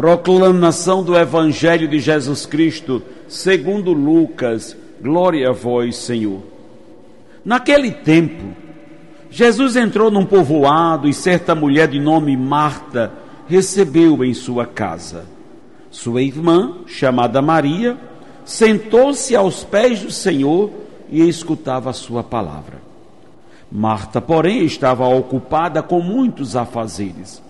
Proclamação do Evangelho de Jesus Cristo, segundo Lucas. Glória a vós, Senhor. Naquele tempo, Jesus entrou num povoado e certa mulher de nome Marta recebeu em sua casa. Sua irmã, chamada Maria, sentou-se aos pés do Senhor e escutava a sua palavra. Marta, porém, estava ocupada com muitos afazeres.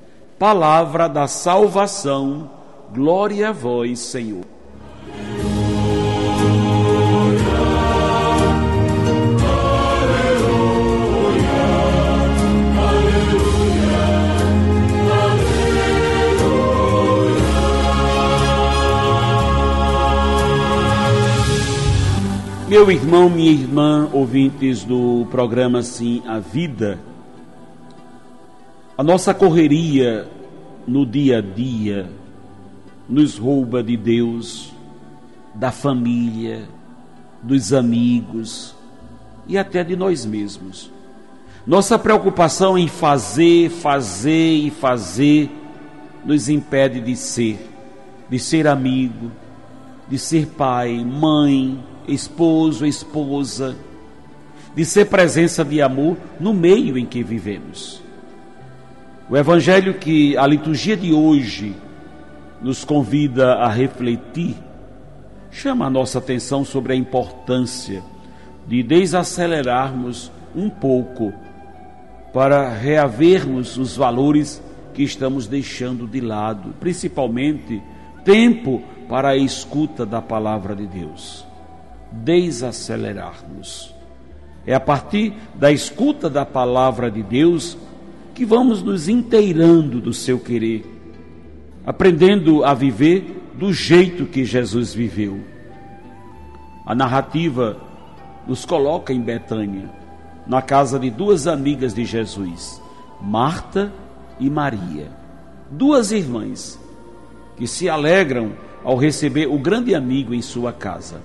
Palavra da salvação, glória a vós, Senhor. Meu irmão, minha irmã, ouvintes do programa Sim a Vida, a nossa correria no dia a dia nos rouba de Deus, da família, dos amigos e até de nós mesmos. Nossa preocupação em fazer, fazer e fazer nos impede de ser, de ser amigo, de ser pai, mãe, esposo, esposa, de ser presença de amor no meio em que vivemos. O evangelho que a liturgia de hoje nos convida a refletir chama a nossa atenção sobre a importância de desacelerarmos um pouco para reavermos os valores que estamos deixando de lado, principalmente tempo para a escuta da palavra de Deus. Desacelerarmos. É a partir da escuta da palavra de Deus que vamos nos inteirando do seu querer, aprendendo a viver do jeito que Jesus viveu. A narrativa nos coloca em Betânia, na casa de duas amigas de Jesus, Marta e Maria, duas irmãs que se alegram ao receber o grande amigo em sua casa.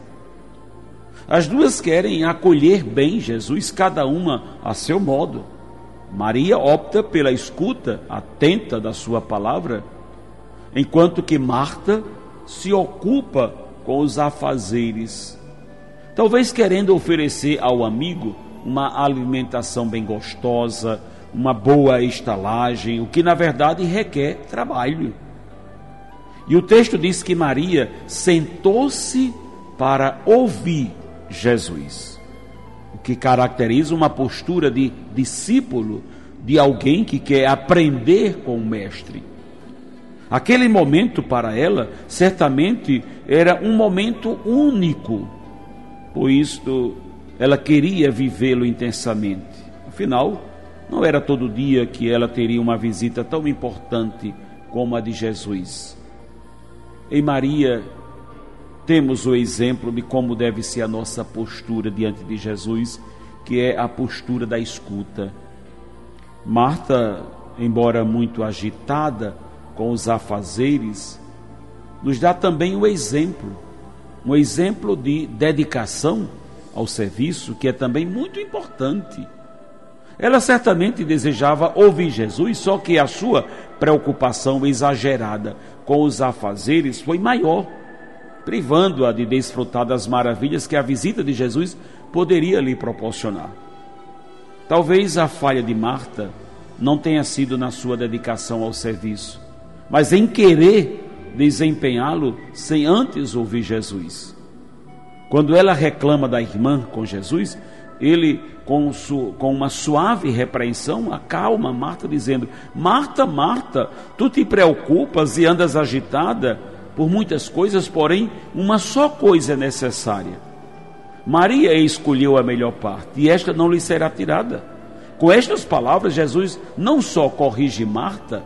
As duas querem acolher bem Jesus, cada uma a seu modo. Maria opta pela escuta atenta da sua palavra, enquanto que Marta se ocupa com os afazeres, talvez querendo oferecer ao amigo uma alimentação bem gostosa, uma boa estalagem, o que na verdade requer trabalho. E o texto diz que Maria sentou-se para ouvir Jesus que caracteriza uma postura de discípulo, de alguém que quer aprender com o Mestre. Aquele momento para ela, certamente, era um momento único, por isso ela queria vivê-lo intensamente. Afinal, não era todo dia que ela teria uma visita tão importante como a de Jesus. Em Maria, temos o exemplo de como deve ser a nossa postura diante de Jesus, que é a postura da escuta. Marta, embora muito agitada com os afazeres, nos dá também o exemplo, um exemplo de dedicação ao serviço, que é também muito importante. Ela certamente desejava ouvir Jesus, só que a sua preocupação exagerada com os afazeres foi maior privando-a de desfrutar das maravilhas que a visita de Jesus poderia lhe proporcionar. Talvez a falha de Marta não tenha sido na sua dedicação ao serviço, mas em querer desempenhá-lo sem antes ouvir Jesus. Quando ela reclama da irmã com Jesus, ele, com, com, uma suave repreensão, acalma Marta, dizendo: Marta, Marta, tu te preocupas e andas agitada por muitas coisas, porém, uma só coisa é necessária. Maria escolheu a melhor parte, e esta não lhe será tirada. Com estas palavras, Jesus não só corrige Marta,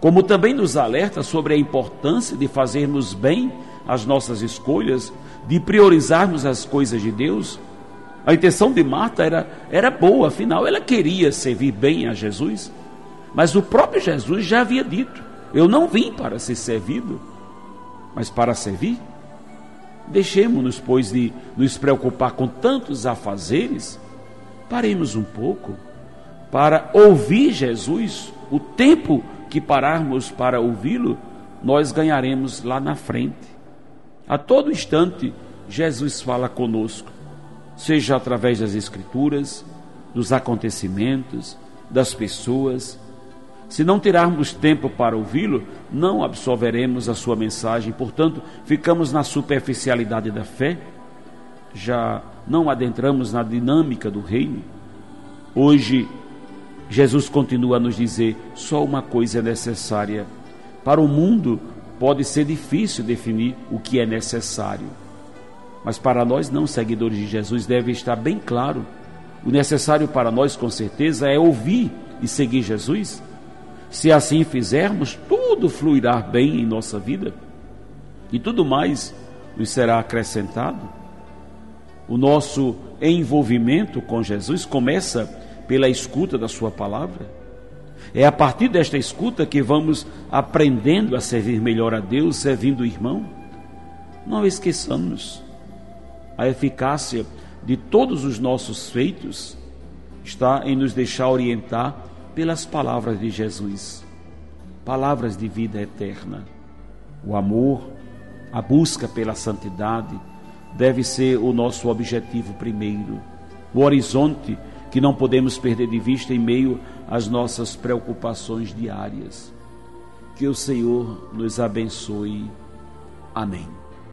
como também nos alerta sobre a importância de fazermos bem as nossas escolhas, de priorizarmos as coisas de Deus. A intenção de Marta era, era boa, afinal, ela queria servir bem a Jesus, mas o próprio Jesus já havia dito: Eu não vim para ser servido, mas para servir. Deixemos-nos, pois, de nos preocupar com tantos afazeres, paremos um pouco para ouvir Jesus, o tempo que pararmos para ouvi-lo, nós ganharemos lá na frente. A todo instante, Jesus fala conosco, seja através das Escrituras, dos acontecimentos, das pessoas. Se não tirarmos tempo para ouvi-lo, não absorveremos a sua mensagem, portanto, ficamos na superficialidade da fé, já não adentramos na dinâmica do reino. Hoje, Jesus continua a nos dizer: só uma coisa é necessária. Para o mundo, pode ser difícil definir o que é necessário. Mas para nós, não seguidores de Jesus, deve estar bem claro. O necessário para nós, com certeza, é ouvir e seguir Jesus. Se assim fizermos, tudo fluirá bem em nossa vida e tudo mais nos será acrescentado. O nosso envolvimento com Jesus começa pela escuta da Sua palavra. É a partir desta escuta que vamos aprendendo a servir melhor a Deus, servindo o irmão. Não esqueçamos, a eficácia de todos os nossos feitos está em nos deixar orientar pelas palavras de Jesus palavras de vida eterna. O amor, a busca pela santidade deve ser o nosso objetivo primeiro. O horizonte que não podemos perder de vista em meio às nossas preocupações diárias. Que o Senhor nos abençoe. Amém.